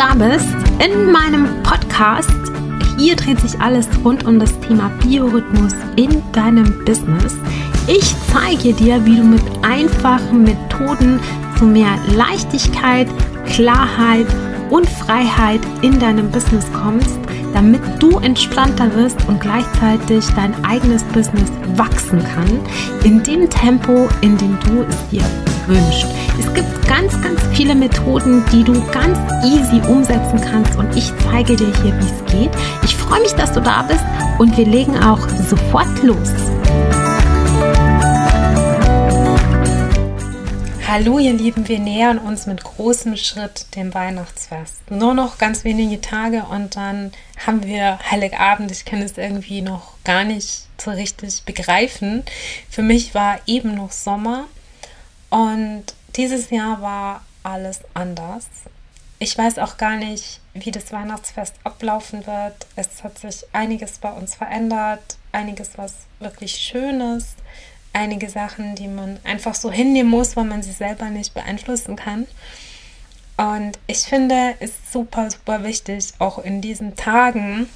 da bist in meinem Podcast. Hier dreht sich alles rund um das Thema Biorhythmus in deinem Business. Ich zeige dir, wie du mit einfachen Methoden zu mehr Leichtigkeit, Klarheit und Freiheit in deinem Business kommst, damit du entspannter wirst und gleichzeitig dein eigenes Business wachsen kann, in dem Tempo, in dem du es dir wünschst. Es gibt ganz, ganz viele Methoden, die du ganz easy umsetzen kannst und ich zeige dir hier, wie es geht. Ich freue mich, dass du da bist und wir legen auch sofort los. Hallo ihr Lieben, wir nähern uns mit großem Schritt dem Weihnachtsfest. Nur noch ganz wenige Tage und dann haben wir Heiligabend. Ich kann es irgendwie noch gar nicht so richtig begreifen. Für mich war eben noch Sommer und dieses Jahr war alles anders. Ich weiß auch gar nicht, wie das Weihnachtsfest ablaufen wird. Es hat sich einiges bei uns verändert, einiges was wirklich Schönes, einige Sachen, die man einfach so hinnehmen muss, weil man sie selber nicht beeinflussen kann. Und ich finde, es ist super, super wichtig, auch in diesen Tagen,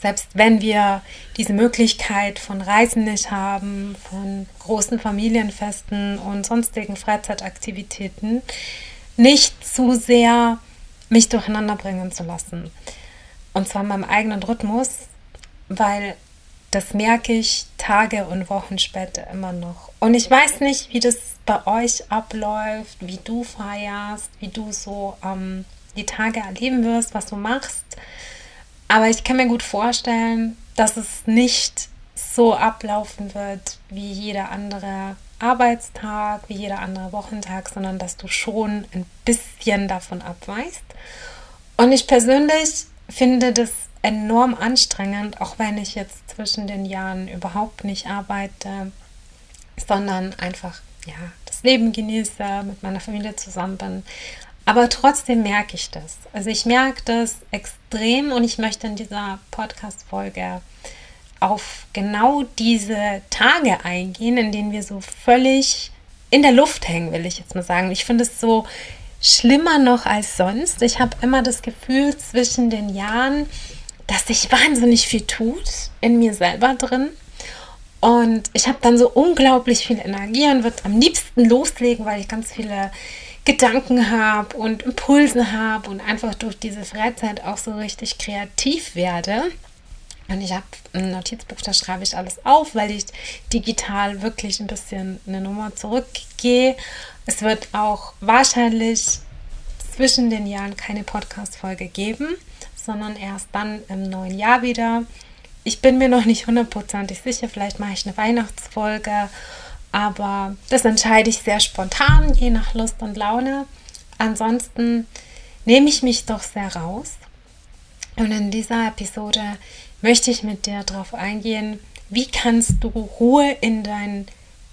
selbst wenn wir diese Möglichkeit von Reisen nicht haben, von großen Familienfesten und sonstigen Freizeitaktivitäten, nicht zu sehr mich durcheinander bringen zu lassen. Und zwar in meinem eigenen Rhythmus, weil das merke ich Tage und Wochen später immer noch. Und ich weiß nicht, wie das bei euch abläuft, wie du feierst, wie du so ähm, die Tage erleben wirst, was du machst. Aber ich kann mir gut vorstellen, dass es nicht so ablaufen wird wie jeder andere Arbeitstag, wie jeder andere Wochentag, sondern dass du schon ein bisschen davon abweichst. Und ich persönlich finde das enorm anstrengend, auch wenn ich jetzt zwischen den Jahren überhaupt nicht arbeite, sondern einfach ja, das Leben genieße, mit meiner Familie zusammen bin. Aber trotzdem merke ich das. Also ich merke das extrem und ich möchte in dieser Podcast-Folge auf genau diese Tage eingehen, in denen wir so völlig in der Luft hängen, will ich jetzt mal sagen. Ich finde es so schlimmer noch als sonst. Ich habe immer das Gefühl zwischen den Jahren, dass sich wahnsinnig viel tut in mir selber drin. Und ich habe dann so unglaublich viel Energie und würde am liebsten loslegen, weil ich ganz viele Gedanken habe und Impulse habe und einfach durch diese Freizeit auch so richtig kreativ werde. Und ich habe ein Notizbuch, da schreibe ich alles auf, weil ich digital wirklich ein bisschen eine Nummer zurückgehe. Es wird auch wahrscheinlich zwischen den Jahren keine Podcast-Folge geben sondern erst dann im neuen Jahr wieder. Ich bin mir noch nicht hundertprozentig sicher, vielleicht mache ich eine Weihnachtsfolge, aber das entscheide ich sehr spontan, je nach Lust und Laune. Ansonsten nehme ich mich doch sehr raus. Und in dieser Episode möchte ich mit dir darauf eingehen, wie kannst du Ruhe in dein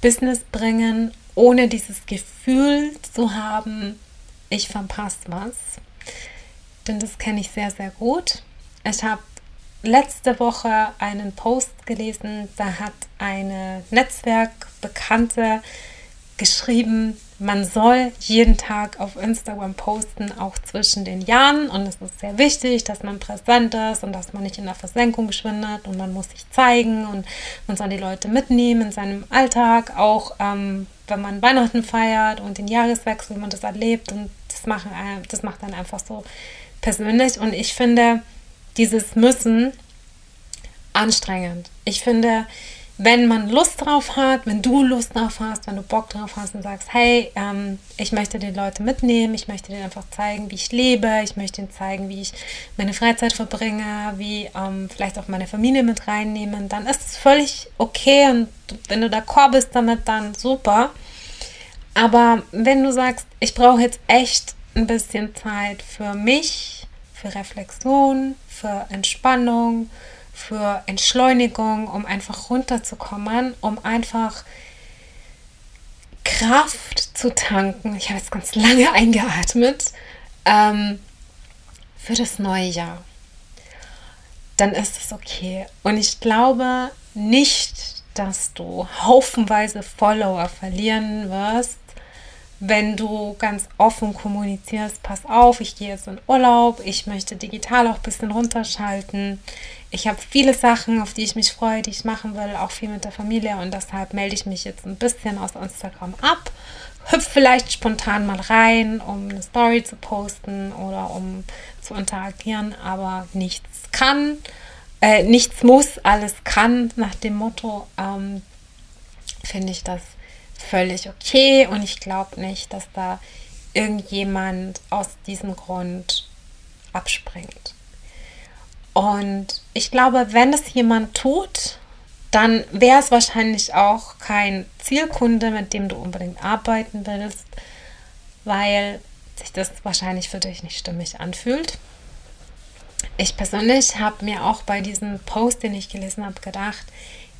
Business bringen, ohne dieses Gefühl zu haben, ich verpasse was denn das kenne ich sehr, sehr gut. Ich habe letzte Woche einen Post gelesen, da hat eine Netzwerkbekannte geschrieben, man soll jeden Tag auf Instagram posten, auch zwischen den Jahren. Und es ist sehr wichtig, dass man präsent ist und dass man nicht in der Versenkung geschwindet und man muss sich zeigen und man soll die Leute mitnehmen in seinem Alltag, auch ähm, wenn man Weihnachten feiert und den Jahreswechsel, wie man das erlebt. Und das, machen, das macht dann einfach so persönlich und ich finde dieses Müssen anstrengend. Ich finde, wenn man Lust drauf hat, wenn du Lust drauf hast, wenn du Bock drauf hast und sagst, hey, ähm, ich möchte die Leute mitnehmen, ich möchte denen einfach zeigen, wie ich lebe, ich möchte ihnen zeigen, wie ich meine Freizeit verbringe, wie ähm, vielleicht auch meine Familie mit reinnehmen, dann ist es völlig okay und wenn du d'accord bist damit, dann super. Aber wenn du sagst, ich brauche jetzt echt ein bisschen Zeit für mich, für Reflexion, für Entspannung, für Entschleunigung, um einfach runterzukommen, um einfach Kraft zu tanken. Ich habe jetzt ganz lange eingeatmet ähm, für das neue Jahr. Dann ist es okay. Und ich glaube nicht, dass du haufenweise Follower verlieren wirst, wenn du ganz offen kommunizierst, pass auf, ich gehe jetzt in Urlaub, ich möchte digital auch ein bisschen runterschalten. Ich habe viele Sachen, auf die ich mich freue, die ich machen will, auch viel mit der Familie und deshalb melde ich mich jetzt ein bisschen aus Instagram ab. Hüpf vielleicht spontan mal rein, um eine Story zu posten oder um zu interagieren, aber nichts kann, äh, nichts muss, alles kann nach dem Motto, ähm, finde ich das völlig okay und ich glaube nicht, dass da irgendjemand aus diesem Grund abspringt. Und ich glaube, wenn es jemand tut, dann wäre es wahrscheinlich auch kein Zielkunde, mit dem du unbedingt arbeiten willst, weil sich das wahrscheinlich für dich nicht stimmig anfühlt. Ich persönlich habe mir auch bei diesem Post, den ich gelesen habe, gedacht,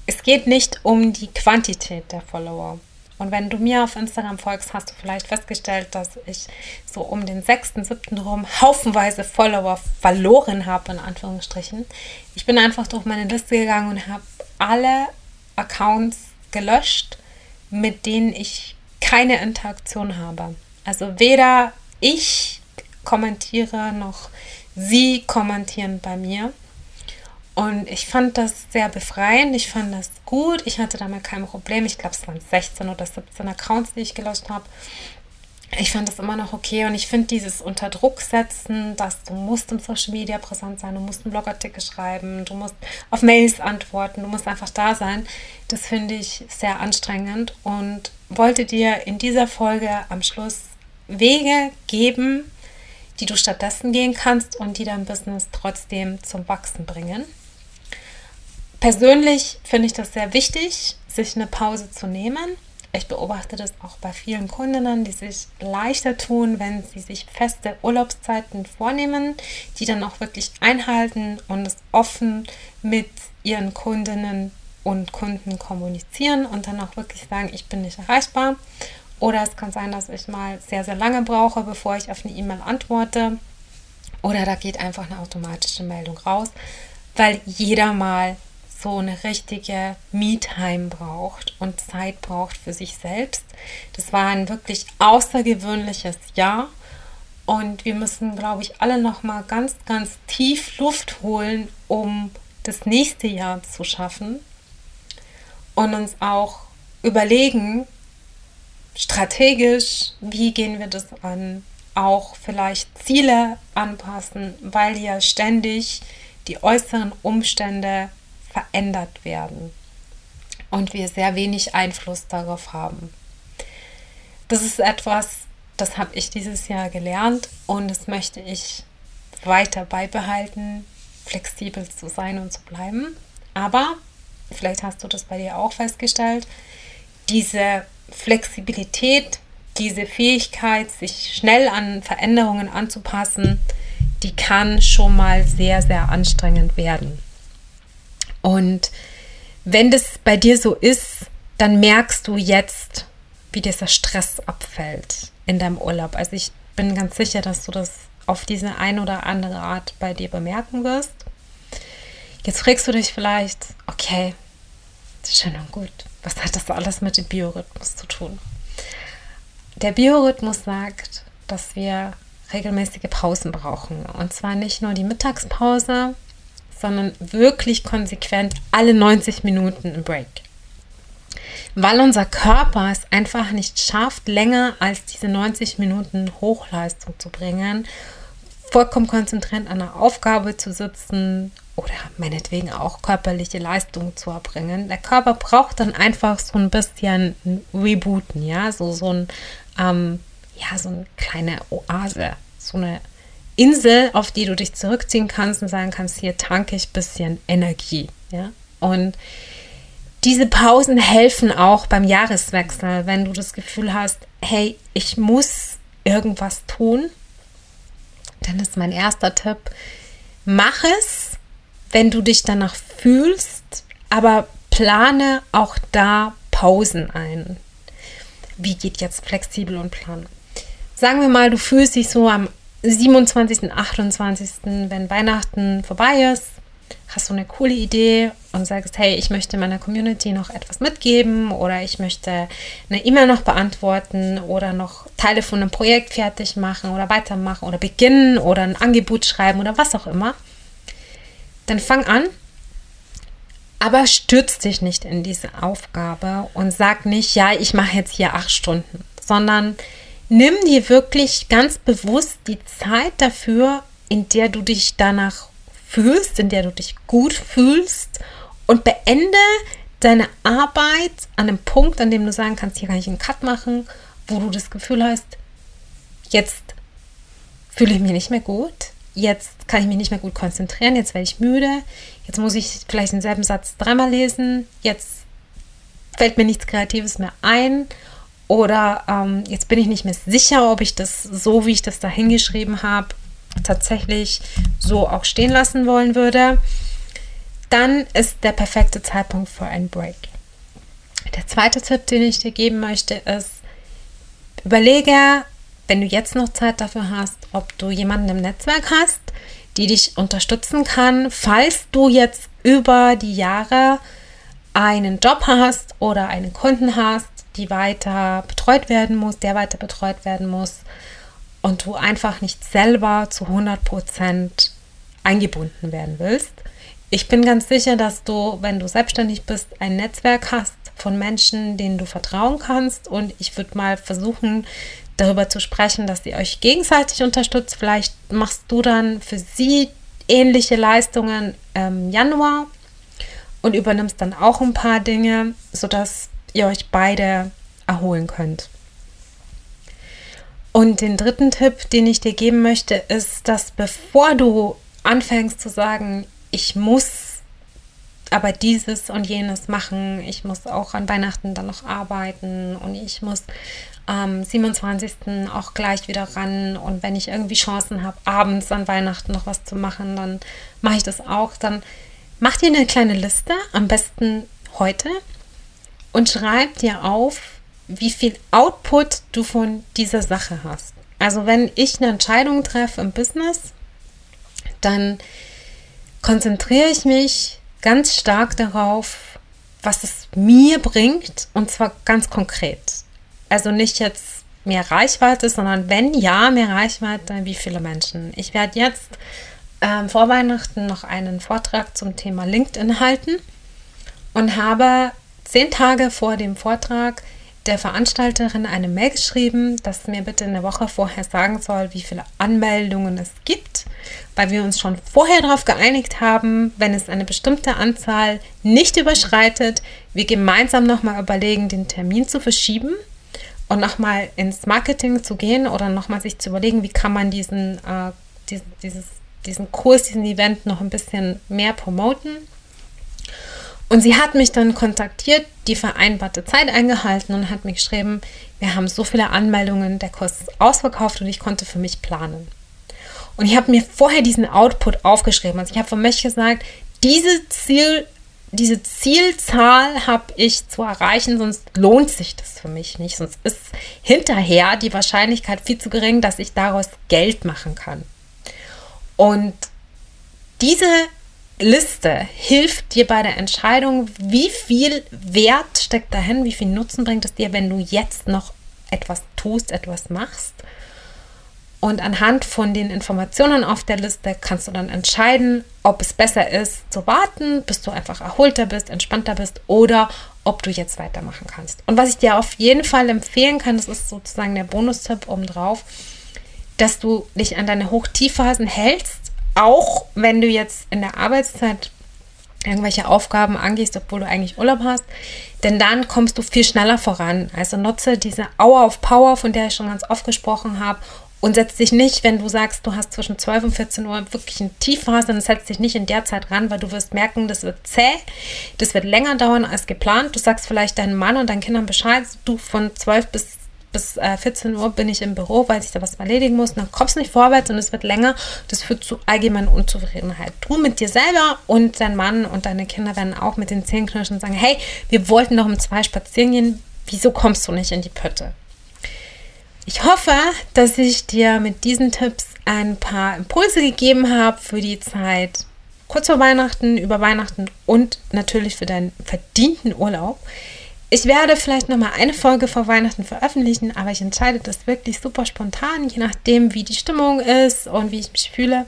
es geht nicht um die Quantität der Follower. Und wenn du mir auf Instagram folgst, hast du vielleicht festgestellt, dass ich so um den 6., 7. rum haufenweise Follower verloren habe, in Anführungsstrichen. Ich bin einfach durch meine Liste gegangen und habe alle Accounts gelöscht, mit denen ich keine Interaktion habe. Also weder ich kommentiere noch sie kommentieren bei mir. Und ich fand das sehr befreiend. Ich fand das gut. Ich hatte damit kein Problem. Ich glaube, es waren 16 oder 17 Accounts, die ich gelöscht habe. Ich fand das immer noch okay und ich finde dieses unter Druck setzen, dass du musst im Social Media präsent sein, du musst einen Blogartikel schreiben, du musst auf Mails antworten, du musst einfach da sein. Das finde ich sehr anstrengend und wollte dir in dieser Folge am Schluss Wege geben, die du stattdessen gehen kannst und die dein Business trotzdem zum Wachsen bringen. Persönlich finde ich das sehr wichtig, sich eine Pause zu nehmen. Ich beobachte das auch bei vielen Kundinnen, die sich leichter tun, wenn sie sich feste Urlaubszeiten vornehmen, die dann auch wirklich einhalten und es offen mit ihren Kundinnen und Kunden kommunizieren und dann auch wirklich sagen, ich bin nicht erreichbar. Oder es kann sein, dass ich mal sehr, sehr lange brauche, bevor ich auf eine E-Mail antworte. Oder da geht einfach eine automatische Meldung raus, weil jeder mal so eine richtige Me-Time braucht und Zeit braucht für sich selbst. Das war ein wirklich außergewöhnliches Jahr und wir müssen, glaube ich, alle noch mal ganz, ganz tief Luft holen, um das nächste Jahr zu schaffen und uns auch überlegen, strategisch, wie gehen wir das an, auch vielleicht Ziele anpassen, weil ja ständig die äußeren Umstände verändert werden und wir sehr wenig Einfluss darauf haben. Das ist etwas, das habe ich dieses Jahr gelernt und das möchte ich weiter beibehalten, flexibel zu sein und zu bleiben. Aber, vielleicht hast du das bei dir auch festgestellt, diese Flexibilität, diese Fähigkeit, sich schnell an Veränderungen anzupassen, die kann schon mal sehr, sehr anstrengend werden. Und wenn das bei dir so ist, dann merkst du jetzt, wie dieser Stress abfällt in deinem Urlaub. Also ich bin ganz sicher, dass du das auf diese eine oder andere Art bei dir bemerken wirst. Jetzt fragst du dich vielleicht, okay, schön und gut, was hat das alles mit dem Biorhythmus zu tun? Der Biorhythmus sagt, dass wir regelmäßige Pausen brauchen. Und zwar nicht nur die Mittagspause, sondern wirklich konsequent alle 90 Minuten ein Break. Weil unser Körper es einfach nicht schafft, länger als diese 90 Minuten Hochleistung zu bringen, vollkommen konzentriert an einer Aufgabe zu sitzen oder meinetwegen auch körperliche Leistung zu erbringen. Der Körper braucht dann einfach so ein bisschen Rebooten, ja, so, so ein, ähm, ja, so eine kleine Oase, so eine Insel, auf die du dich zurückziehen kannst und sagen kannst, hier tanke ich ein bisschen Energie. Ja? Und diese Pausen helfen auch beim Jahreswechsel, wenn du das Gefühl hast, hey, ich muss irgendwas tun. Dann ist mein erster Tipp, mach es, wenn du dich danach fühlst, aber plane auch da Pausen ein. Wie geht jetzt flexibel und planen? Sagen wir mal, du fühlst dich so am 27., 28., wenn Weihnachten vorbei ist, hast du eine coole Idee und sagst, hey, ich möchte meiner Community noch etwas mitgeben oder ich möchte eine E-Mail noch beantworten oder noch Teile von einem Projekt fertig machen oder weitermachen oder beginnen oder ein Angebot schreiben oder was auch immer, dann fang an, aber stürz dich nicht in diese Aufgabe und sag nicht, ja, ich mache jetzt hier acht Stunden, sondern nimm dir wirklich ganz bewusst die Zeit dafür, in der du dich danach fühlst, in der du dich gut fühlst und beende deine Arbeit an einem Punkt, an dem du sagen kannst, hier kann ich einen Cut machen, wo du das Gefühl hast, jetzt fühle ich mich nicht mehr gut, jetzt kann ich mich nicht mehr gut konzentrieren, jetzt werde ich müde, jetzt muss ich vielleicht denselben Satz dreimal lesen, jetzt fällt mir nichts Kreatives mehr ein oder ähm, jetzt bin ich nicht mehr sicher, ob ich das so, wie ich das da hingeschrieben habe, tatsächlich so auch stehen lassen wollen würde, dann ist der perfekte Zeitpunkt für einen Break. Der zweite Tipp, den ich dir geben möchte, ist, überlege, wenn du jetzt noch Zeit dafür hast, ob du jemanden im Netzwerk hast, die dich unterstützen kann, falls du jetzt über die Jahre einen Job hast oder einen Kunden hast, die weiter betreut werden muss, der weiter betreut werden muss und du einfach nicht selber zu 100% eingebunden werden willst. Ich bin ganz sicher, dass du, wenn du selbstständig bist, ein Netzwerk hast von Menschen, denen du vertrauen kannst. Und ich würde mal versuchen, darüber zu sprechen, dass ihr euch gegenseitig unterstützt. Vielleicht machst du dann für sie ähnliche Leistungen im Januar und übernimmst dann auch ein paar Dinge, sodass ihr euch beide erholen könnt. Und den dritten Tipp, den ich dir geben möchte, ist, dass bevor du anfängst zu sagen, ich muss aber dieses und jenes machen, ich muss auch an Weihnachten dann noch arbeiten und ich muss am 27. auch gleich wieder ran und wenn ich irgendwie Chancen habe, abends an Weihnachten noch was zu machen, dann mache ich das auch. Dann mach dir eine kleine Liste, am besten heute, und schreib dir auf, wie viel Output du von dieser Sache hast. Also wenn ich eine Entscheidung treffe im Business, dann konzentriere ich mich ganz stark darauf, was es mir bringt und zwar ganz konkret. Also nicht jetzt mehr Reichweite, sondern wenn ja, mehr Reichweite, wie viele Menschen. Ich werde jetzt ähm, vor Weihnachten noch einen Vortrag zum Thema LinkedIn halten und habe zehn Tage vor dem Vortrag der Veranstalterin eine Mail geschrieben, dass mir bitte eine Woche vorher sagen soll, wie viele Anmeldungen es gibt, weil wir uns schon vorher darauf geeinigt haben, wenn es eine bestimmte Anzahl nicht überschreitet, wir gemeinsam nochmal überlegen, den Termin zu verschieben und nochmal ins Marketing zu gehen oder nochmal sich zu überlegen, wie kann man diesen, äh, diesen, dieses, diesen Kurs, diesen Event noch ein bisschen mehr promoten. Und sie hat mich dann kontaktiert, die vereinbarte Zeit eingehalten und hat mir geschrieben, wir haben so viele Anmeldungen, der Kurs ist ausverkauft und ich konnte für mich planen. Und ich habe mir vorher diesen Output aufgeschrieben. Also ich habe für mich gesagt, diese Ziel, diese Zielzahl habe ich zu erreichen, sonst lohnt sich das für mich nicht. Sonst ist hinterher die Wahrscheinlichkeit viel zu gering, dass ich daraus Geld machen kann. Und diese Liste hilft dir bei der Entscheidung, wie viel Wert steckt dahin, wie viel Nutzen bringt es dir, wenn du jetzt noch etwas tust, etwas machst. Und anhand von den Informationen auf der Liste kannst du dann entscheiden, ob es besser ist zu warten, bis du einfach erholter bist, entspannter bist oder ob du jetzt weitermachen kannst. Und was ich dir auf jeden Fall empfehlen kann, das ist sozusagen der Bonustipp obendrauf, dass du dich an deine Hoch-Tiefphasen hältst auch wenn du jetzt in der Arbeitszeit irgendwelche Aufgaben angehst, obwohl du eigentlich Urlaub hast, denn dann kommst du viel schneller voran. Also nutze diese Hour of Power, von der ich schon ganz oft gesprochen habe, und setz dich nicht, wenn du sagst, du hast zwischen 12 und 14 Uhr wirklich eine Tiefphase, dann setz dich nicht in der Zeit ran, weil du wirst merken, das wird zäh, das wird länger dauern als geplant. Du sagst vielleicht deinem Mann und deinen Kindern Bescheid, du von 12 bis bis äh, 14 Uhr bin ich im Büro, weil ich da was erledigen muss. dann kommst du nicht vorwärts und es wird länger. Das führt zu allgemeiner Unzufriedenheit. Du mit dir selber und dein Mann und deine Kinder werden auch mit den Zähnen knirschen und sagen, hey, wir wollten noch um zwei spazieren gehen. Wieso kommst du nicht in die Pötte? Ich hoffe, dass ich dir mit diesen Tipps ein paar Impulse gegeben habe für die Zeit kurz vor Weihnachten, über Weihnachten und natürlich für deinen verdienten Urlaub. Ich werde vielleicht noch mal eine Folge vor Weihnachten veröffentlichen, aber ich entscheide das wirklich super spontan, je nachdem, wie die Stimmung ist und wie ich mich fühle.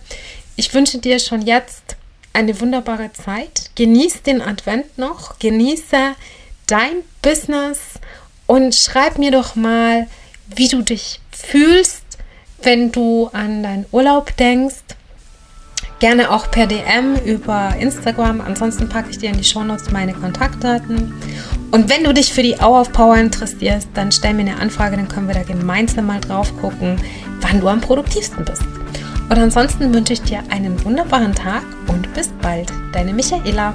Ich wünsche dir schon jetzt eine wunderbare Zeit. Genieß den Advent noch, genieße dein Business und schreib mir doch mal, wie du dich fühlst, wenn du an deinen Urlaub denkst. Gerne auch per DM über Instagram. Ansonsten packe ich dir in die Shownotes meine Kontaktdaten. Und wenn du dich für die Hour of Power interessierst, dann stell mir eine Anfrage, dann können wir da gemeinsam mal drauf gucken, wann du am produktivsten bist. Und ansonsten wünsche ich dir einen wunderbaren Tag und bis bald. Deine Michaela.